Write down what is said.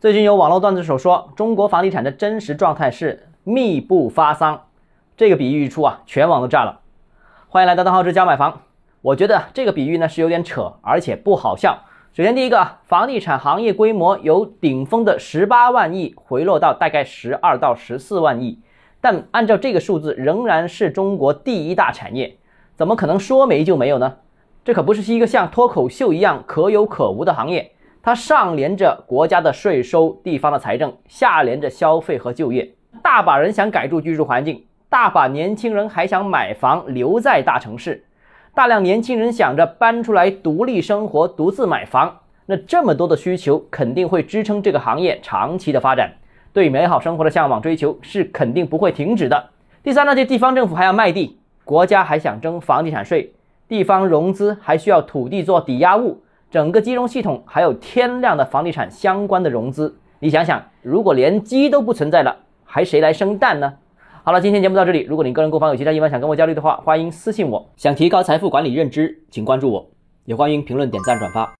最近有网络段子手说，中国房地产的真实状态是密不发丧，这个比喻一出啊，全网都炸了。欢迎来到邓浩之家买房。我觉得这个比喻呢是有点扯，而且不好笑。首先，第一个，房地产行业规模由顶峰的十八万亿回落到大概十二到十四万亿，但按照这个数字，仍然是中国第一大产业，怎么可能说没就没有呢？这可不是一个像脱口秀一样可有可无的行业。它上连着国家的税收、地方的财政，下连着消费和就业。大把人想改住居住环境，大把年轻人还想买房留在大城市，大量年轻人想着搬出来独立生活、独自买房。那这么多的需求，肯定会支撑这个行业长期的发展。对美好生活的向往追求是肯定不会停止的。第三呢，这地方政府还要卖地，国家还想征房地产税，地方融资还需要土地做抵押物。整个金融系统还有天量的房地产相关的融资，你想想，如果连鸡都不存在了，还谁来生蛋呢？好了，今天节目到这里。如果你个人购房有其他疑问想跟我交流的话，欢迎私信我。想提高财富管理认知，请关注我，也欢迎评论、点赞、转发。